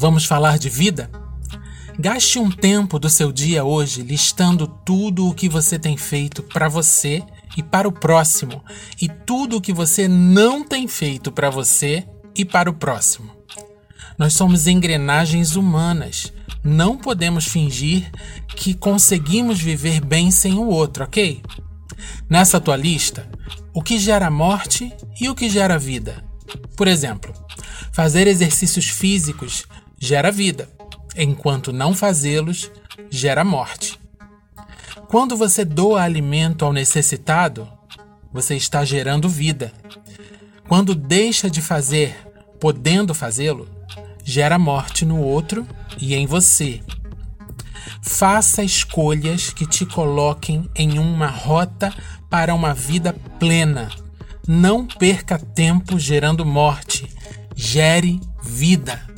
Vamos falar de vida? Gaste um tempo do seu dia hoje listando tudo o que você tem feito para você e para o próximo, e tudo o que você não tem feito para você e para o próximo. Nós somos engrenagens humanas. Não podemos fingir que conseguimos viver bem sem o outro, ok? Nessa tua lista, o que gera morte e o que gera vida. Por exemplo, fazer exercícios físicos gera vida, enquanto não fazê-los gera morte. Quando você doa alimento ao necessitado, você está gerando vida. Quando deixa de fazer, podendo fazê-lo, gera morte no outro e em você. Faça escolhas que te coloquem em uma rota para uma vida plena. Não perca tempo gerando morte. Gere vida.